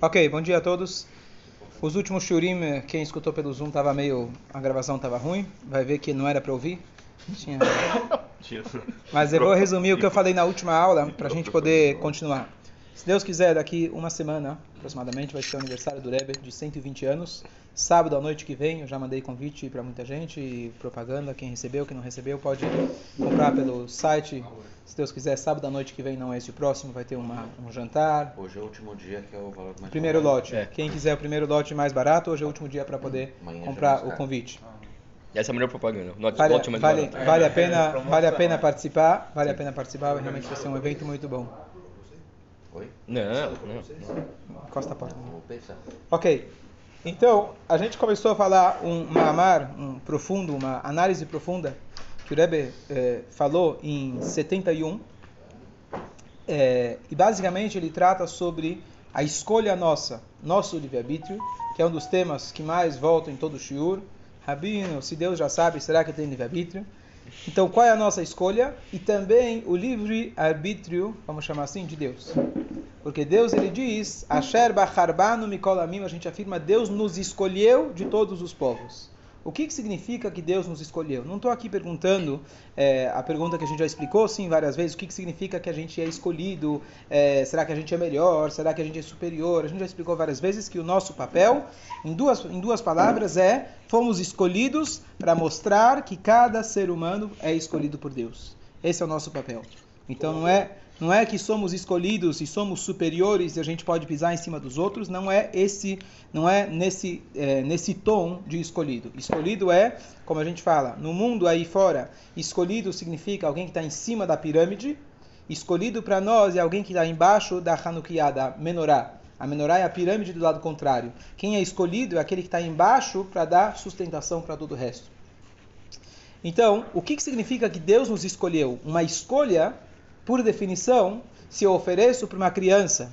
Ok, bom dia a todos. Os últimos shurim, eh, quem escutou pelo Zoom tava meio, a gravação estava ruim, vai ver que não era para ouvir. Tinha... Mas eu vou resumir o que eu falei na última aula para a gente poder continuar. Se Deus quiser, daqui uma semana aproximadamente vai ser o aniversário do Rebbe de 120 anos. Sábado à noite que vem, eu já mandei convite para muita gente e propaganda. Quem recebeu, quem não recebeu, pode comprar pelo site. Se Deus quiser, sábado à noite que vem, não é esse o próximo, vai ter uma, um jantar. Hoje é o último dia que é o valor mais Primeiro barato. lote. É. Quem quiser o primeiro lote mais barato, hoje é o último dia para poder Amanhã já comprar o convite. Essa é a melhor propaganda. Not, Vale, ótima mais vale, barata. vale a pena, vale a pena participar, vale a pena participar, realmente vai ser um evento muito bom. Oi? Não, não, não. Costa a porta. Vou pensar. Ok. Então, a gente começou a falar um mamar, um profundo, uma análise profunda que o Rebbe eh, falou em 71. Eh, e basicamente ele trata sobre a escolha nossa, nosso livre-arbítrio, que é um dos temas que mais voltam em todo o shiur. Rabino, se Deus já sabe, será que tem livre-arbítrio? Então, qual é a nossa escolha? E também o livre-arbítrio, vamos chamar assim, de Deus. Porque Deus, ele diz, Asher bacharbanu mikol amim, a gente afirma, Deus nos escolheu de todos os povos. O que, que significa que Deus nos escolheu? Não estou aqui perguntando é, a pergunta que a gente já explicou, sim, várias vezes, o que, que significa que a gente é escolhido, é, será que a gente é melhor, será que a gente é superior? A gente já explicou várias vezes que o nosso papel, em duas, em duas palavras, é fomos escolhidos para mostrar que cada ser humano é escolhido por Deus. Esse é o nosso papel. Então não é não é que somos escolhidos e somos superiores e a gente pode pisar em cima dos outros. Não é esse, não é nesse é, nesse tom de escolhido. Escolhido é, como a gente fala, no mundo aí fora, escolhido significa alguém que está em cima da pirâmide. Escolhido para nós é alguém que está embaixo da Hanukkah, da menorá. A menorá é a pirâmide do lado contrário. Quem é escolhido é aquele que está embaixo para dar sustentação para todo o resto. Então, o que, que significa que Deus nos escolheu? Uma escolha, por definição, se eu ofereço para uma criança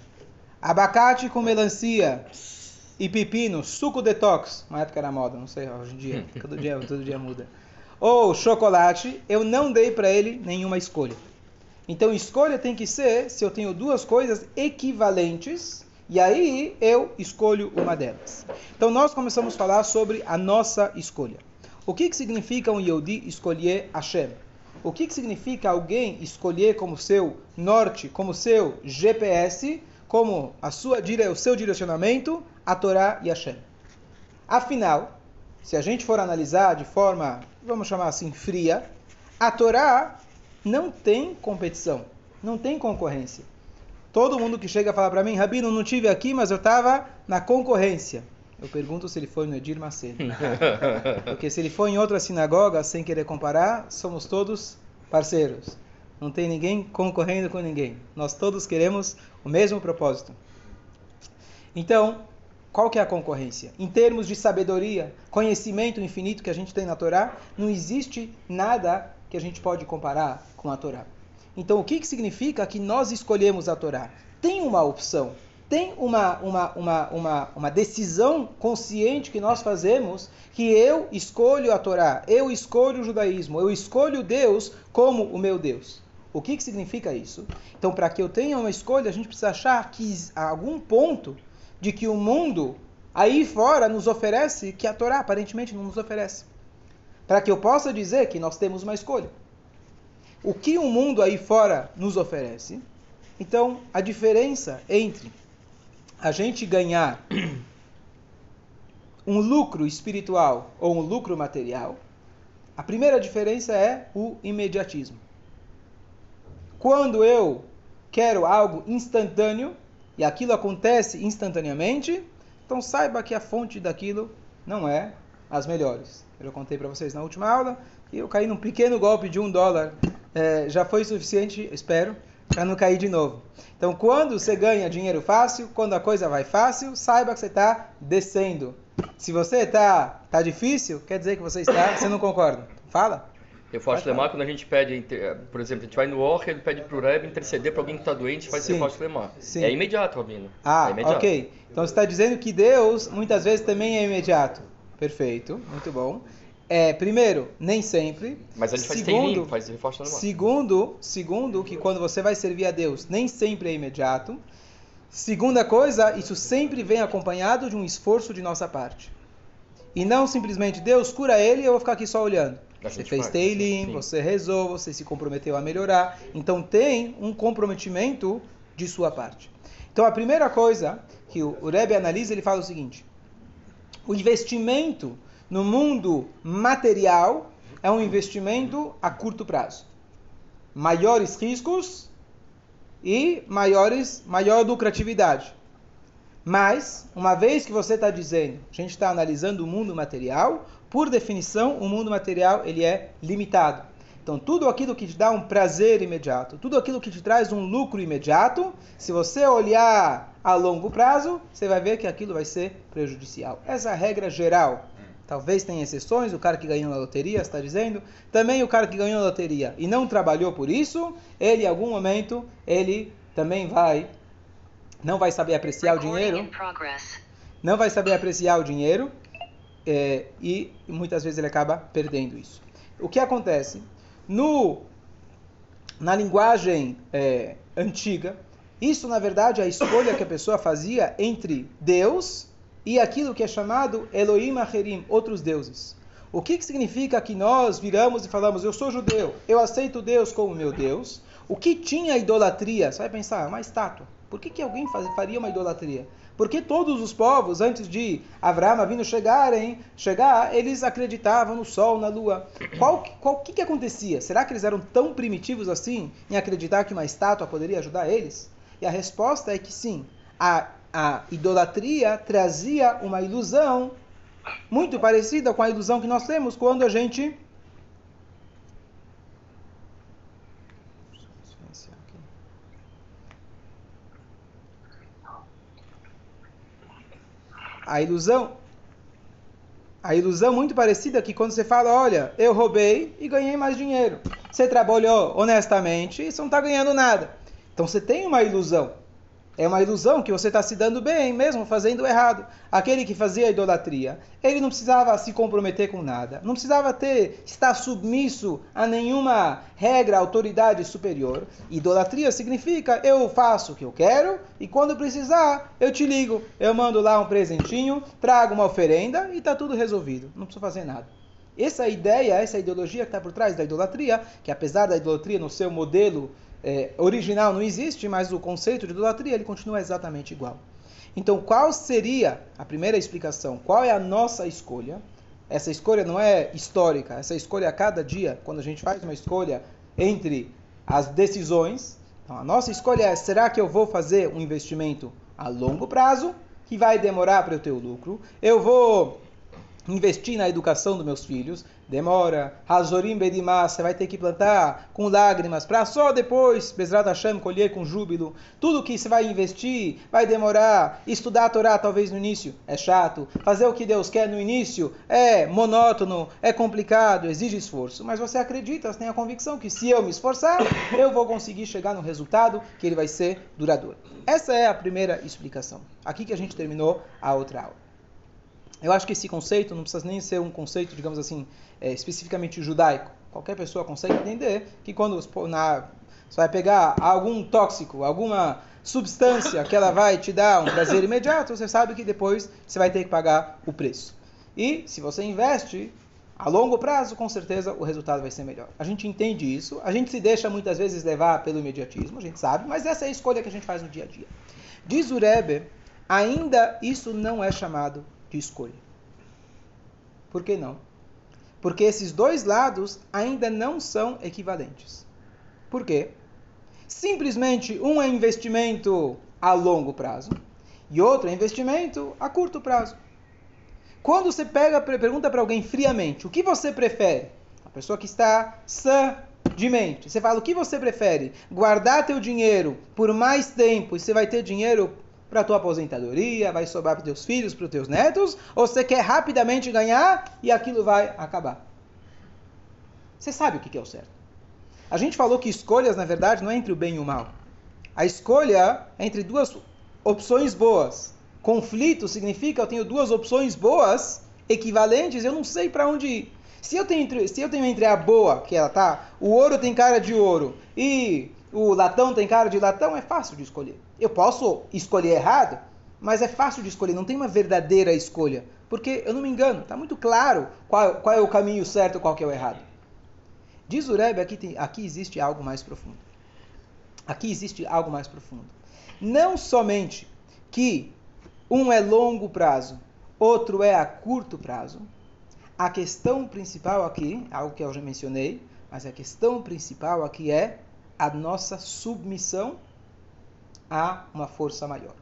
abacate com melancia e pepino, suco detox, uma época era moda, não sei, hoje em dia, todo dia, todo dia muda. Ou chocolate, eu não dei para ele nenhuma escolha. Então, escolha tem que ser se eu tenho duas coisas equivalentes e aí eu escolho uma delas. Então, nós começamos a falar sobre a nossa escolha. O que, que significa um Yehudi escolher Hashem? O que, que significa alguém escolher como seu norte, como seu GPS, como a sua, o seu direcionamento, a Torá e Hashem? Afinal, se a gente for analisar de forma, vamos chamar assim, fria, a Torá não tem competição, não tem concorrência. Todo mundo que chega a falar para mim, Rabino, não tive aqui, mas eu estava na concorrência. Eu pergunto se ele foi no Edir Macedo. Porque se ele for em outra sinagoga, sem querer comparar, somos todos parceiros. Não tem ninguém concorrendo com ninguém. Nós todos queremos o mesmo propósito. Então, qual que é a concorrência? Em termos de sabedoria, conhecimento infinito que a gente tem na Torá, não existe nada que a gente pode comparar com a Torá. Então, o que, que significa que nós escolhemos a Torá? Tem uma opção, tem uma, uma, uma, uma, uma decisão consciente que nós fazemos que eu escolho a Torá, eu escolho o judaísmo, eu escolho Deus como o meu Deus. O que, que significa isso? Então, para que eu tenha uma escolha, a gente precisa achar que há algum ponto de que o mundo aí fora nos oferece que a Torá aparentemente não nos oferece. Para que eu possa dizer que nós temos uma escolha. O que o mundo aí fora nos oferece? Então, a diferença entre a gente ganhar um lucro espiritual ou um lucro material, a primeira diferença é o imediatismo. Quando eu quero algo instantâneo e aquilo acontece instantaneamente, então saiba que a fonte daquilo não é as melhores. Eu já contei para vocês na última aula que eu caí num pequeno golpe de um dólar, é, já foi suficiente, espero, para não cair de novo. Então, quando você ganha dinheiro fácil, quando a coisa vai fácil, saiba que você está descendo. Se você está tá difícil, quer dizer que você está, você não concorda. Fala. Eu faço lemar quando a gente pede, por exemplo, a gente vai no OR, ele pede pro Rebbe interceder para alguém que está doente, faz Sim. esse faço lemar. Sim. É imediato, Rabino. Ah, é imediato. ok. Então você está dizendo que Deus muitas vezes também é imediato. Perfeito, muito bom. É, primeiro, nem sempre. Mas a gente faz segundo, faz reforço lemar. segundo, segundo, que quando você vai servir a Deus, nem sempre é imediato. Segunda coisa, isso sempre vem acompanhado de um esforço de nossa parte. E não simplesmente Deus cura ele e eu vou ficar aqui só olhando. Você fez teilim, você rezou, você se comprometeu a melhorar. Então tem um comprometimento de sua parte. Então a primeira coisa que o Rebbe analisa, ele fala o seguinte: o investimento no mundo material é um investimento a curto prazo. Maiores riscos e maiores, maior lucratividade. Mas, uma vez que você está dizendo, a gente está analisando o mundo material, por definição, o mundo material ele é limitado. Então, tudo aquilo que te dá um prazer imediato, tudo aquilo que te traz um lucro imediato, se você olhar a longo prazo, você vai ver que aquilo vai ser prejudicial. Essa é a regra geral. Talvez tenha exceções, o cara que ganhou na loteria está dizendo. Também o cara que ganhou na loteria e não trabalhou por isso, ele em algum momento, ele também vai, não vai saber apreciar o dinheiro. Não vai saber apreciar o dinheiro é, e muitas vezes ele acaba perdendo isso. O que acontece? No, na linguagem é, antiga, isso na verdade é a escolha que a pessoa fazia entre Deus e aquilo que é chamado Elohim Acherim, outros deuses. O que, que significa que nós viramos e falamos, eu sou judeu, eu aceito Deus como meu Deus? O que tinha idolatria? Você vai pensar, uma estátua. Por que, que alguém faz, faria uma idolatria? Porque todos os povos, antes de Abraão vindo chegarem, chegar, eles acreditavam no sol, na lua. Qual, qual que, que acontecia? Será que eles eram tão primitivos assim em acreditar que uma estátua poderia ajudar eles? E a resposta é que sim. A, a idolatria trazia uma ilusão muito parecida com a ilusão que nós temos quando a gente a ilusão a ilusão muito parecida que quando você fala, olha, eu roubei e ganhei mais dinheiro. Você trabalhou honestamente e você não está ganhando nada. Então você tem uma ilusão. É uma ilusão que você está se dando bem, mesmo fazendo errado. Aquele que fazia idolatria, ele não precisava se comprometer com nada, não precisava ter estar submisso a nenhuma regra, autoridade superior. Idolatria significa eu faço o que eu quero e quando precisar eu te ligo, eu mando lá um presentinho, trago uma oferenda e está tudo resolvido. Não preciso fazer nada. Essa ideia, essa ideologia que está por trás da idolatria, que apesar da idolatria no seu modelo é, original não existe, mas o conceito de idolatria ele continua exatamente igual. Então, qual seria a primeira explicação? Qual é a nossa escolha? Essa escolha não é histórica, essa escolha a cada dia, quando a gente faz uma escolha entre as decisões. Então, a nossa escolha é: será que eu vou fazer um investimento a longo prazo, que vai demorar para eu ter o lucro? Eu vou investir na educação dos meus filhos, demora, Hazorim Bedimah, você vai ter que plantar com lágrimas, para só depois, Bezrat Hashem, colher com júbilo. Tudo que você vai investir vai demorar. Estudar a Torá talvez no início é chato. Fazer o que Deus quer no início é monótono, é complicado, exige esforço. Mas você acredita, você tem a convicção que se eu me esforçar, eu vou conseguir chegar no resultado que ele vai ser duradouro. Essa é a primeira explicação. Aqui que a gente terminou a outra aula. Eu acho que esse conceito não precisa nem ser um conceito, digamos assim, é, especificamente judaico. Qualquer pessoa consegue entender que quando na, você vai pegar algum tóxico, alguma substância que ela vai te dar um prazer imediato, você sabe que depois você vai ter que pagar o preço. E se você investe a longo prazo, com certeza o resultado vai ser melhor. A gente entende isso, a gente se deixa muitas vezes levar pelo imediatismo, a gente sabe, mas essa é a escolha que a gente faz no dia a dia. Diz o Rebbe, ainda isso não é chamado de escolha. Por que não? Porque esses dois lados ainda não são equivalentes. Por quê? Simplesmente um é investimento a longo prazo e outro é investimento a curto prazo. Quando você pega, pergunta para alguém friamente, o que você prefere? A pessoa que está sã de mente. Você fala, o que você prefere? Guardar teu dinheiro por mais tempo e você vai ter dinheiro para tua aposentadoria, vai sobrar para teus filhos, para os teus netos, ou você quer rapidamente ganhar e aquilo vai acabar? Você sabe o que é o certo. A gente falou que escolhas, na verdade, não é entre o bem e o mal. A escolha é entre duas opções boas. Conflito significa eu tenho duas opções boas, equivalentes, eu não sei para onde ir. Se eu, tenho se eu tenho entre a boa, que ela tá, o ouro tem cara de ouro, e o latão tem cara de latão, é fácil de escolher. Eu posso escolher errado, mas é fácil de escolher, não tem uma verdadeira escolha. Porque eu não me engano, está muito claro qual, qual, é o caminho certo e qual é o errado. Diz o Rebbe, aqui, tem, aqui existe algo mais profundo. Aqui existe algo mais profundo. Não somente que um é longo prazo, outro é a curto prazo. A questão principal aqui, algo que eu já mencionei, mas a questão principal aqui é a nossa submissão a uma força maior.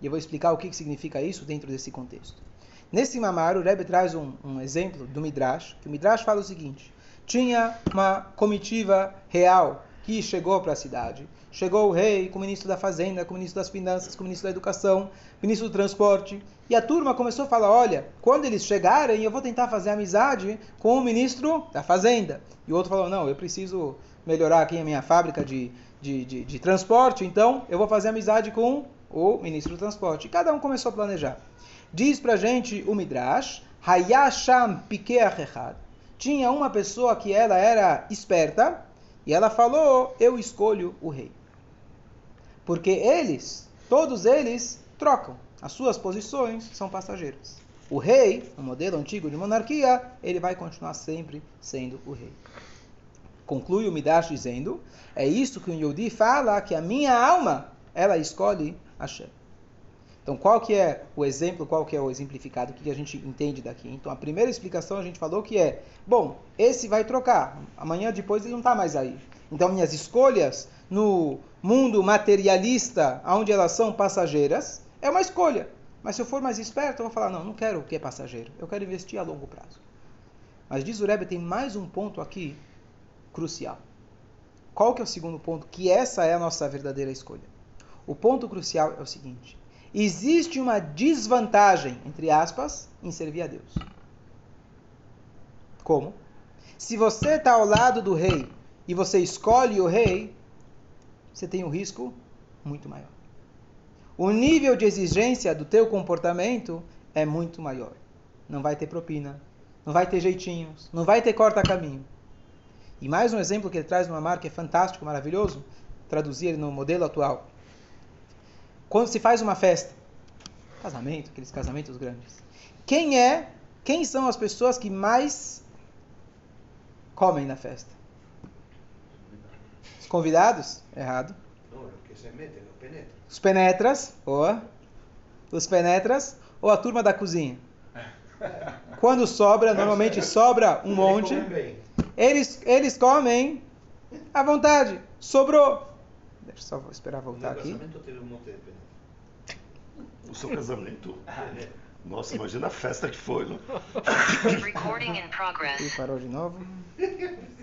E eu vou explicar o que significa isso dentro desse contexto. Nesse mamar, o Rebbe traz um, um exemplo do Midrash, que o Midrash fala o seguinte: tinha uma comitiva real que chegou para a cidade. Chegou o rei com o ministro da Fazenda, com o ministro das Finanças, com o ministro da Educação, ministro do Transporte. E a turma começou a falar: olha, quando eles chegarem, eu vou tentar fazer amizade com o ministro da Fazenda. E o outro falou: não, eu preciso melhorar aqui a minha fábrica de, de, de, de transporte, então eu vou fazer amizade com o ministro do Transporte. E cada um começou a planejar. Diz pra gente o Midrash: Hayasham Pikeach Echad. Tinha uma pessoa que ela era esperta e ela falou: Eu escolho o rei. Porque eles, todos eles, trocam. As suas posições são passageiras. O rei, o modelo antigo de monarquia, ele vai continuar sempre sendo o rei. Conclui o Midrash dizendo: É isso que o Yodi fala, que a minha alma, ela escolhe Hashem. Então, qual que é o exemplo, qual que é o exemplificado, o que a gente entende daqui? Então, a primeira explicação a gente falou que é, bom, esse vai trocar, amanhã depois ele não está mais aí. Então, minhas escolhas no mundo materialista, onde elas são passageiras, é uma escolha. Mas se eu for mais esperto, eu vou falar, não, não quero o que é passageiro, eu quero investir a longo prazo. Mas diz o Rebbe, tem mais um ponto aqui crucial. Qual que é o segundo ponto? Que essa é a nossa verdadeira escolha. O ponto crucial é o seguinte: existe uma desvantagem, entre aspas, em servir a Deus. Como? Se você está ao lado do rei e você escolhe o rei, você tem um risco muito maior. O nível de exigência do teu comportamento é muito maior. Não vai ter propina, não vai ter jeitinhos, não vai ter corta-caminho. E mais um exemplo que ele traz numa marca é fantástico, maravilhoso, traduzir no modelo atual. Quando se faz uma festa, casamento, aqueles casamentos grandes, quem é, quem são as pessoas que mais comem na festa? Os convidados? Errado. Os penetras, boa. Os penetras ou a turma da cozinha? Quando sobra, normalmente sobra um monte. Eles, eles comem à vontade. Sobrou. Deixa eu só esperar voltar aqui. O seu casamento? Nossa, imagina a festa que foi, né? Recording in progress. E parou de novo.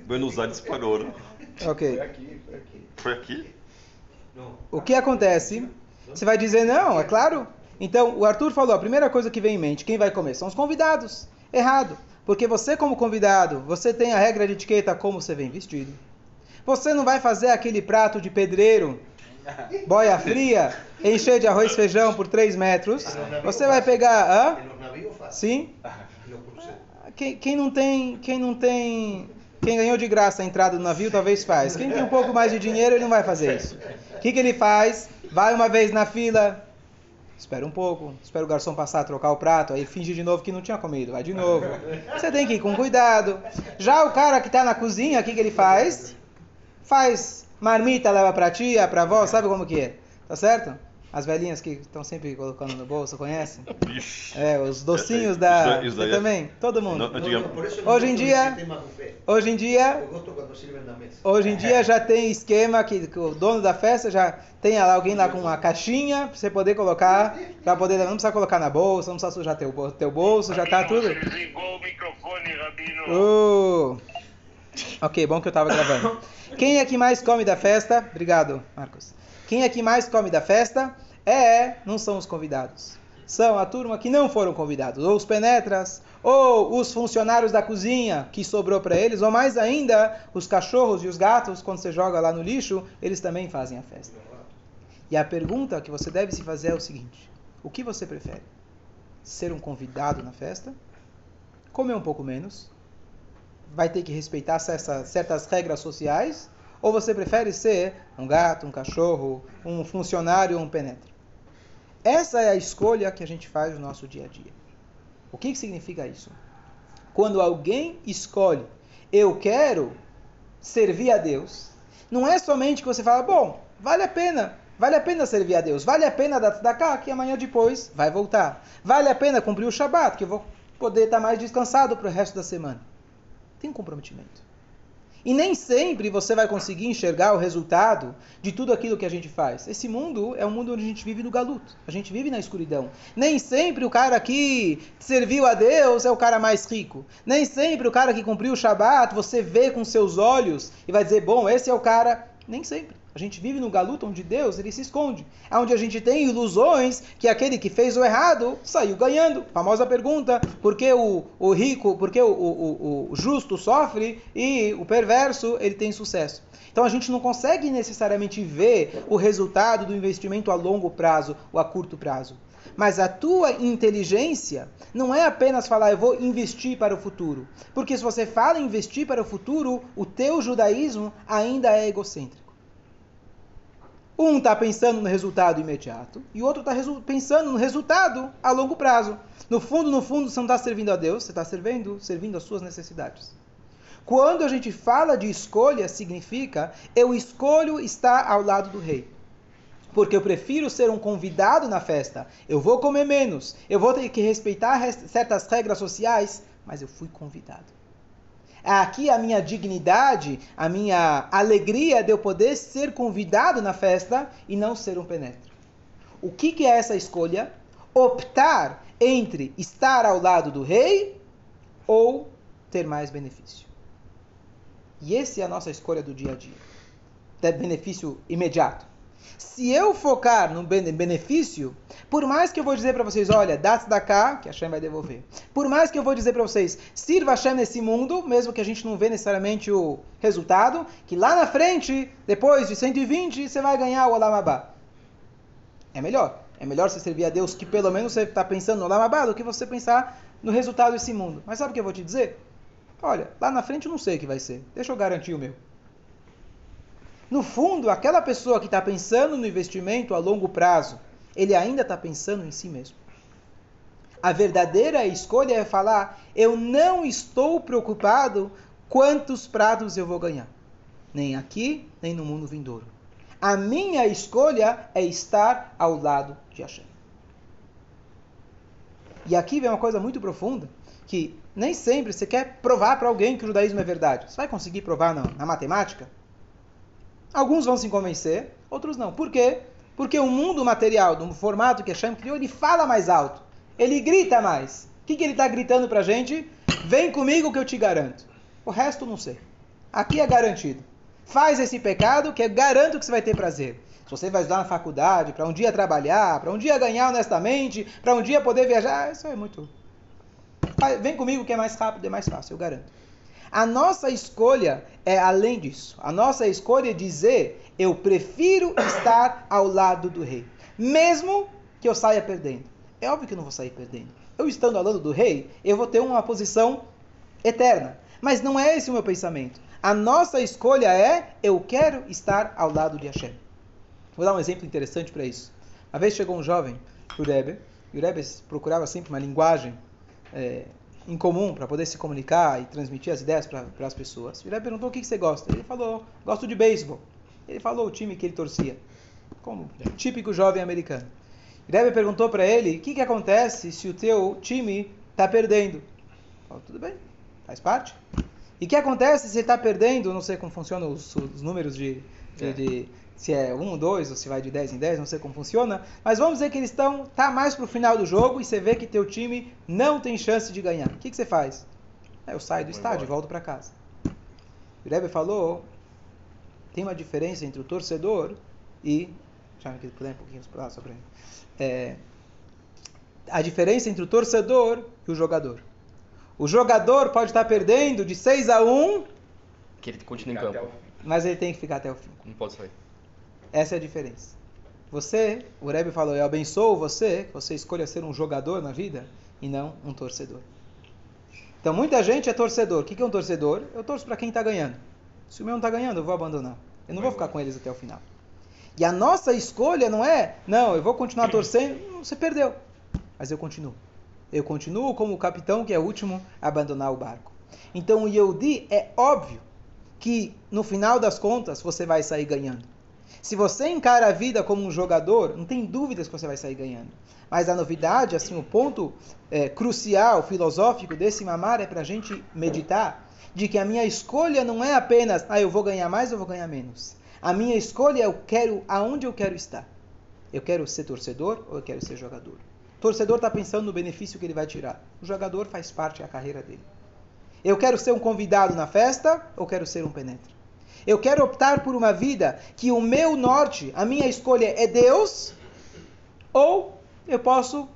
Buenos Aires parou, né? Ok. Foi aqui, foi aqui. Foi aqui? O que acontece? Você vai dizer, não, é claro. Então, o Arthur falou, a primeira coisa que vem em mente, quem vai comer? São os convidados. Errado. Porque você, como convidado, você tem a regra de etiqueta como você vem vestido. Você não vai fazer aquele prato de pedreiro, boia fria, encher de arroz e feijão por 3 metros. Você vai pegar. Hã? Sim? Quem, quem não tem. Quem não tem. Quem ganhou de graça a entrada do navio talvez faz. Quem tem um pouco mais de dinheiro, ele não vai fazer isso. O que, que ele faz? Vai uma vez na fila, Espera um pouco, espera o garçom passar, trocar o prato, aí finge de novo que não tinha comido, vai de novo. Você tem que ir com cuidado. Já o cara que está na cozinha, o que, que ele faz? Faz marmita, leva para tia, para avó, sabe como que é? Tá certo? As velhinhas que estão sempre colocando no bolso, conhecem? É, os docinhos da. Isso, isso também? Todo mundo. Não, hoje em dia. Hoje em dia. Hoje em dia já tem esquema que, que o dono da festa já tem alguém lá com uma caixinha pra você poder colocar. Pra poder. Não precisa colocar na bolsa, não precisa sujar teu, teu bolso, já tá tudo. Uh. Ok, bom que eu tava gravando. Quem é que mais come da festa? Obrigado, Marcos. Quem é que mais come da festa? É, não são os convidados. São a turma que não foram convidados, ou os penetras, ou os funcionários da cozinha que sobrou para eles, ou mais ainda, os cachorros e os gatos, quando você joga lá no lixo, eles também fazem a festa. E a pergunta que você deve se fazer é o seguinte: o que você prefere? Ser um convidado na festa? Comer um pouco menos? Vai ter que respeitar certas regras sociais? Ou você prefere ser um gato, um cachorro, um funcionário, um penetra? Essa é a escolha que a gente faz no nosso dia a dia. O que, que significa isso? Quando alguém escolhe, eu quero servir a Deus, não é somente que você fala, bom, vale a pena, vale a pena servir a Deus, vale a pena dar tzedakah, que amanhã depois vai voltar. Vale a pena cumprir o Shabat, que eu vou poder estar mais descansado para o resto da semana. Tem um comprometimento. E nem sempre você vai conseguir enxergar o resultado de tudo aquilo que a gente faz. Esse mundo é um mundo onde a gente vive no galuto. A gente vive na escuridão. Nem sempre o cara que serviu a Deus é o cara mais rico. Nem sempre o cara que cumpriu o Shabat você vê com seus olhos e vai dizer, bom, esse é o cara. Nem sempre. A gente vive no galuto onde Deus ele se esconde. É onde a gente tem ilusões que aquele que fez o errado saiu ganhando. Famosa pergunta: por que o, o rico, por que o, o, o justo sofre e o perverso ele tem sucesso? Então a gente não consegue necessariamente ver o resultado do investimento a longo prazo ou a curto prazo. Mas a tua inteligência não é apenas falar eu vou investir para o futuro. Porque se você fala investir para o futuro, o teu judaísmo ainda é egocêntrico. Um está pensando no resultado imediato e o outro está pensando no resultado a longo prazo. No fundo, no fundo, você não está servindo a Deus, você está servindo, servindo as suas necessidades. Quando a gente fala de escolha, significa eu escolho estar ao lado do rei. Porque eu prefiro ser um convidado na festa. Eu vou comer menos, eu vou ter que respeitar certas regras sociais, mas eu fui convidado. Aqui a minha dignidade, a minha alegria de eu poder ser convidado na festa e não ser um penetra. O que, que é essa escolha? Optar entre estar ao lado do rei ou ter mais benefício. E essa é a nossa escolha do dia a dia. Ter benefício imediato. Se eu focar no benefício, por mais que eu vou dizer para vocês, olha, dá da cá, que a Hashem vai devolver. Por mais que eu vou dizer para vocês, sirva a Hashem nesse mundo, mesmo que a gente não vê necessariamente o resultado, que lá na frente, depois de 120, você vai ganhar o Olamabá. É melhor. É melhor você servir a Deus que pelo menos você está pensando no Olamabá do que você pensar no resultado desse mundo. Mas sabe o que eu vou te dizer? Olha, lá na frente eu não sei o que vai ser. Deixa eu garantir o meu. No fundo, aquela pessoa que está pensando no investimento a longo prazo, ele ainda está pensando em si mesmo. A verdadeira escolha é falar: eu não estou preocupado quantos pratos eu vou ganhar, nem aqui, nem no mundo vindouro. A minha escolha é estar ao lado de Hashem. E aqui vem uma coisa muito profunda, que nem sempre você quer provar para alguém que o judaísmo é verdade. Você vai conseguir provar na, na matemática? Alguns vão se convencer, outros não. Por quê? Porque o mundo material, do formato que Hashem criou, ele fala mais alto. Ele grita mais. O que, que ele está gritando para a gente? Vem comigo que eu te garanto. O resto não sei. Aqui é garantido. Faz esse pecado que eu garanto que você vai ter prazer. Se você vai estudar na faculdade, para um dia trabalhar, para um dia ganhar honestamente, para um dia poder viajar, isso é muito. Vem comigo que é mais rápido, é mais fácil, eu garanto. A nossa escolha é além disso. A nossa escolha é dizer: eu prefiro estar ao lado do rei, mesmo que eu saia perdendo. É óbvio que eu não vou sair perdendo. Eu estando ao lado do rei, eu vou ter uma posição eterna. Mas não é esse o meu pensamento. A nossa escolha é: eu quero estar ao lado de Hashem. Vou dar um exemplo interessante para isso. Uma vez chegou um jovem, o Rebbe, e o Rebbe procurava sempre uma linguagem é, em comum para poder se comunicar e transmitir as ideias para as pessoas. Ele perguntou o que, que você gosta. Ele falou, gosto de beisebol. Ele falou o time que ele torcia, como típico jovem americano. Rebbe perguntou para ele, o que, que acontece se o teu time está perdendo? Falou, tudo bem, faz parte. E o que acontece se ele está perdendo, não sei como funcionam os, os números de, de, é. de se é 1, 2 ou se vai de 10 em 10, não sei como funciona, mas vamos dizer que eles estão tá mais para o final do jogo e você vê que teu time não tem chance de ganhar. O que, que você faz? É, eu saio do Vou estádio e volto para casa. O Rebbe falou, tem uma diferença entre o torcedor e... Deixa eu puder um pouquinho para só para é, A diferença entre o torcedor e o jogador. O jogador pode estar perdendo de 6 a 1... Que ele continua em campo. Mas ele tem que ficar até o fim. Não pode sair. Essa é a diferença. Você, o Rebbe falou, eu abençoo você, que você escolha ser um jogador na vida e não um torcedor. Então muita gente é torcedor. O que é um torcedor? Eu torço para quem está ganhando. Se o meu não está ganhando, eu vou abandonar. Eu não vou ficar com eles até o final. E a nossa escolha não é, não, eu vou continuar torcendo, você perdeu. Mas eu continuo. Eu continuo como o capitão que é o último a abandonar o barco. Então o Yehudi é óbvio que no final das contas você vai sair ganhando. Se você encara a vida como um jogador, não tem dúvidas que você vai sair ganhando. Mas a novidade, assim, o ponto é, crucial, filosófico desse mamar é para a gente meditar de que a minha escolha não é apenas, ah, eu vou ganhar mais ou vou ganhar menos. A minha escolha é eu quero aonde eu quero estar. Eu quero ser torcedor ou eu quero ser jogador? Torcedor está pensando no benefício que ele vai tirar. O jogador faz parte da carreira dele. Eu quero ser um convidado na festa ou quero ser um penetra? Eu quero optar por uma vida que o meu norte, a minha escolha é Deus, ou eu posso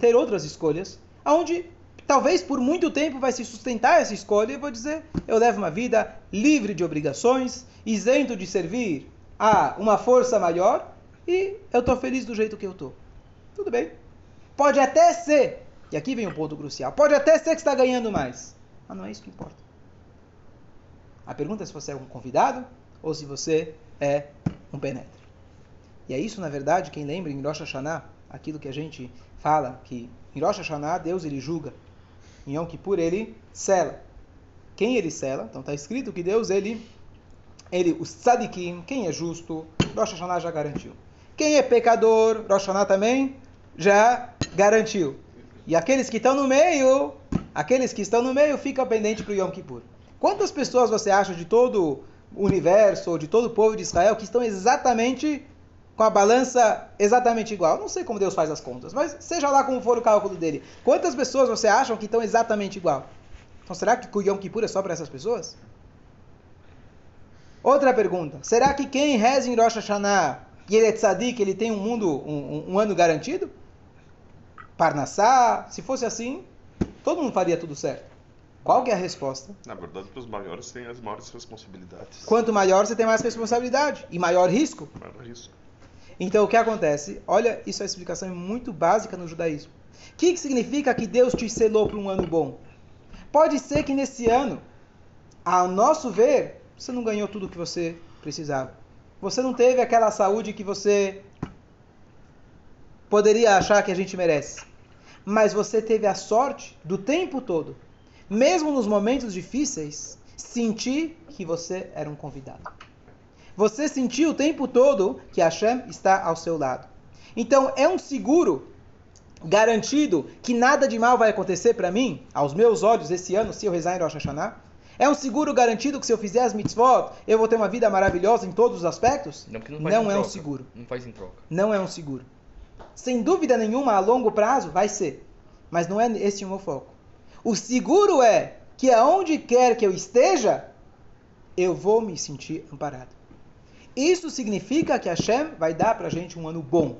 ter outras escolhas, onde talvez por muito tempo vai se sustentar essa escolha e vou dizer, eu levo uma vida livre de obrigações, isento de servir a uma força maior e eu estou feliz do jeito que eu estou. Tudo bem. Pode até ser, e aqui vem um ponto crucial, pode até ser que está ganhando mais, mas não é isso que importa. A pergunta é se você é um convidado ou se você é um penetra. E é isso, na verdade, quem lembra em Rosh Hashanah, aquilo que a gente fala, que em Rosh Hashanah Deus ele julga, em Yom Kippur ele sela. Quem ele sela? Então está escrito que Deus ele, ele os tzadikim, quem é justo, Rosh Hashanah já garantiu. Quem é pecador, Rosh Hashanah também já garantiu. E aqueles que estão no meio, aqueles que estão no meio ficam pendentes para o Yom Kippur. Quantas pessoas você acha de todo o universo, ou de todo o povo de Israel, que estão exatamente com a balança exatamente igual? Não sei como Deus faz as contas, mas seja lá como for o cálculo dele. Quantas pessoas você acha que estão exatamente igual? Então será que o Yom Kippur é só para essas pessoas? Outra pergunta. Será que quem reza em Rosh Hashanah e ele é tzadik, ele tem um mundo, um, um ano garantido? Parnassá, se fosse assim, todo mundo faria tudo certo. Qual que é a resposta? Na verdade, para os maiores têm as maiores responsabilidades. Quanto maior você tem mais responsabilidade e maior risco. Maior risco. Então o que acontece? Olha, isso é uma explicação muito básica no judaísmo. O que, que significa que Deus te selou para um ano bom? Pode ser que nesse ano, ao nosso ver, você não ganhou tudo o que você precisava. Você não teve aquela saúde que você poderia achar que a gente merece. Mas você teve a sorte do tempo todo mesmo nos momentos difíceis, sentir que você era um convidado. Você sentiu o tempo todo que Hashem está ao seu lado. Então é um seguro garantido que nada de mal vai acontecer para mim, aos meus olhos, esse ano, se eu rezar em Rosh Hashanah? É um seguro garantido que se eu fizer as mitzvot, eu vou ter uma vida maravilhosa em todos os aspectos? Não, não, não é troca. um seguro. Não faz em troca. Não é um seguro. Sem dúvida nenhuma, a longo prazo, vai ser. Mas não é esse o meu foco. O seguro é que aonde quer que eu esteja, eu vou me sentir amparado. Isso significa que Hashem vai dar para a gente um ano bom.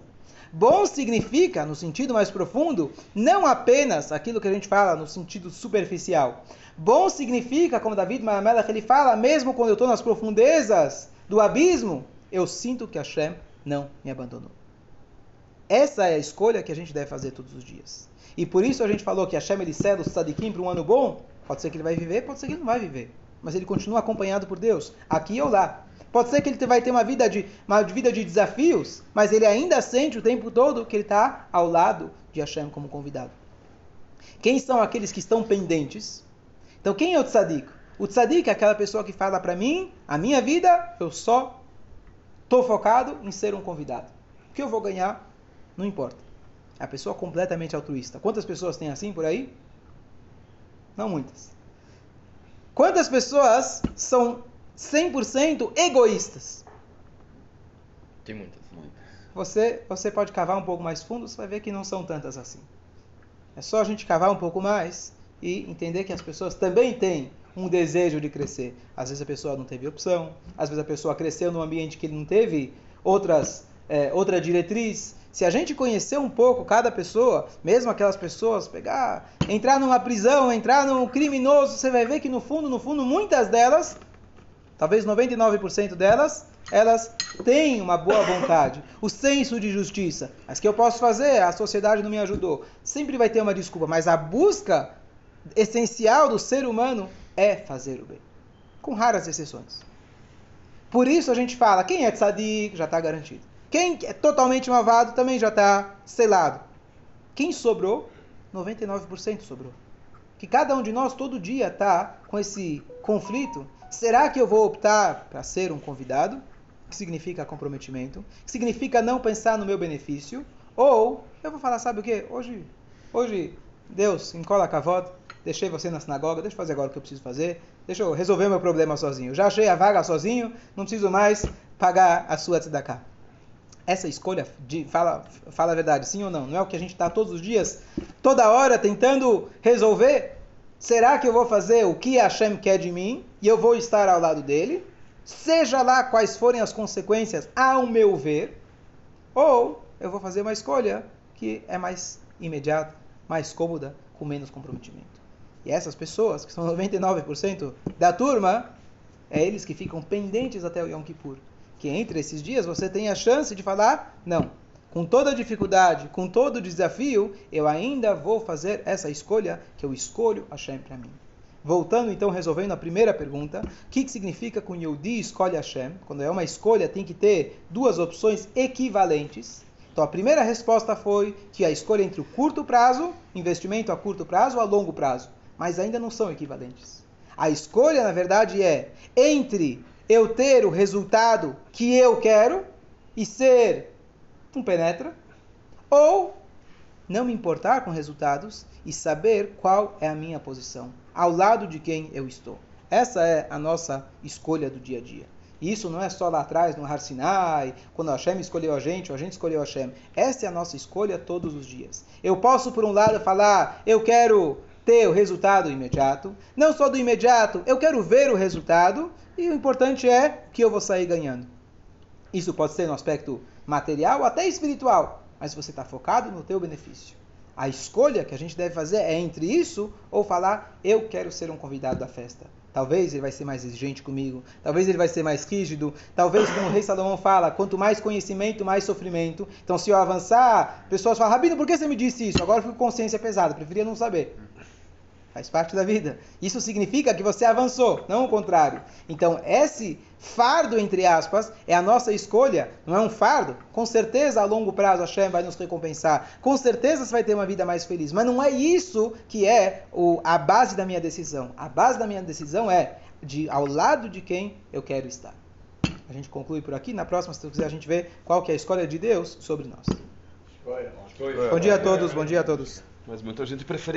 Bom significa, no sentido mais profundo, não apenas aquilo que a gente fala no sentido superficial. Bom significa, como David Mahamelach ele fala, mesmo quando eu estou nas profundezas do abismo, eu sinto que Hashem não me abandonou. Essa é a escolha que a gente deve fazer todos os dias. E por isso a gente falou que Hashem ele cede o tzadikim para um ano bom. Pode ser que ele vai viver, pode ser que ele não vai viver. Mas ele continua acompanhado por Deus, aqui ou lá. Pode ser que ele vai ter uma vida de, uma vida de desafios, mas ele ainda sente o tempo todo que ele está ao lado de Hashem como convidado. Quem são aqueles que estão pendentes? Então quem é o tzadik? O tzadik é aquela pessoa que fala para mim, a minha vida, eu só estou focado em ser um convidado. O que eu vou ganhar, não importa. É a pessoa completamente altruísta. Quantas pessoas tem assim por aí? Não muitas. Quantas pessoas são 100% egoístas? Tem muitas. Você, você pode cavar um pouco mais fundo, você vai ver que não são tantas assim. É só a gente cavar um pouco mais e entender que as pessoas também têm um desejo de crescer. Às vezes a pessoa não teve opção, às vezes a pessoa cresceu num ambiente que ele não teve outras, é, outra diretriz, se a gente conhecer um pouco cada pessoa, mesmo aquelas pessoas, pegar, entrar numa prisão, entrar num criminoso, você vai ver que no fundo, no fundo, muitas delas, talvez 99% delas, elas têm uma boa vontade, o senso de justiça. Mas que eu posso fazer? A sociedade não me ajudou. Sempre vai ter uma desculpa, mas a busca essencial do ser humano é fazer o bem, com raras exceções. Por isso a gente fala, quem é tzadik já está garantido. Quem é totalmente malvado também já está selado. Quem sobrou? 99% sobrou. Que cada um de nós todo dia está com esse conflito. Será que eu vou optar para ser um convidado? Que significa comprometimento? Que significa não pensar no meu benefício? Ou eu vou falar, sabe o que? Hoje, hoje, Deus, encola a cavode, deixei você na sinagoga, deixa eu fazer agora o que eu preciso fazer, deixa eu resolver meu problema sozinho. Já achei a vaga sozinho, não preciso mais pagar a sua tzedakah. Essa escolha, de, fala, fala a verdade, sim ou não? Não é o que a gente está todos os dias, toda hora, tentando resolver? Será que eu vou fazer o que Hashem quer de mim e eu vou estar ao lado dele? Seja lá quais forem as consequências, ao meu ver, ou eu vou fazer uma escolha que é mais imediata, mais cômoda, com menos comprometimento. E essas pessoas, que são 99% da turma, é eles que ficam pendentes até o Yom Kippur. Que entre esses dias você tem a chance de falar, não, com toda a dificuldade, com todo o desafio, eu ainda vou fazer essa escolha que eu escolho Hashem para mim. Voltando então, resolvendo a primeira pergunta, o que, que significa que o Yehudi escolhe Hashem? Quando é uma escolha, tem que ter duas opções equivalentes. Então a primeira resposta foi que a escolha entre o curto prazo, investimento a curto prazo, a longo prazo, mas ainda não são equivalentes. A escolha, na verdade, é entre eu ter o resultado que eu quero e ser um penetra, ou não me importar com resultados e saber qual é a minha posição, ao lado de quem eu estou. Essa é a nossa escolha do dia a dia. E isso não é só lá atrás, no Har Sinai, quando Hashem escolheu a gente, ou a gente escolheu Hashem. Essa é a nossa escolha todos os dias. Eu posso, por um lado, falar, eu quero ter o resultado imediato. Não só do imediato, eu quero ver o resultado. E o importante é que eu vou sair ganhando. Isso pode ser no aspecto material até espiritual. Mas você está focado no teu benefício. A escolha que a gente deve fazer é entre isso ou falar, eu quero ser um convidado da festa. Talvez ele vai ser mais exigente comigo, talvez ele vai ser mais rígido, talvez, como o rei Salomão fala, quanto mais conhecimento, mais sofrimento. Então, se eu avançar, pessoas falam, Rabino, por que você me disse isso? Agora eu fico com consciência pesada, preferia não saber. Faz parte da vida. Isso significa que você avançou, não o contrário. Então, esse fardo, entre aspas, é a nossa escolha. Não é um fardo. Com certeza, a longo prazo, a Hashem vai nos recompensar. Com certeza, você vai ter uma vida mais feliz. Mas não é isso que é o, a base da minha decisão. A base da minha decisão é de ao lado de quem eu quero estar. A gente conclui por aqui. Na próxima, se quiser, a gente vê qual que é a escolha de Deus sobre nós. Bom dia a todos, bom dia a todos. Mas muita gente prefere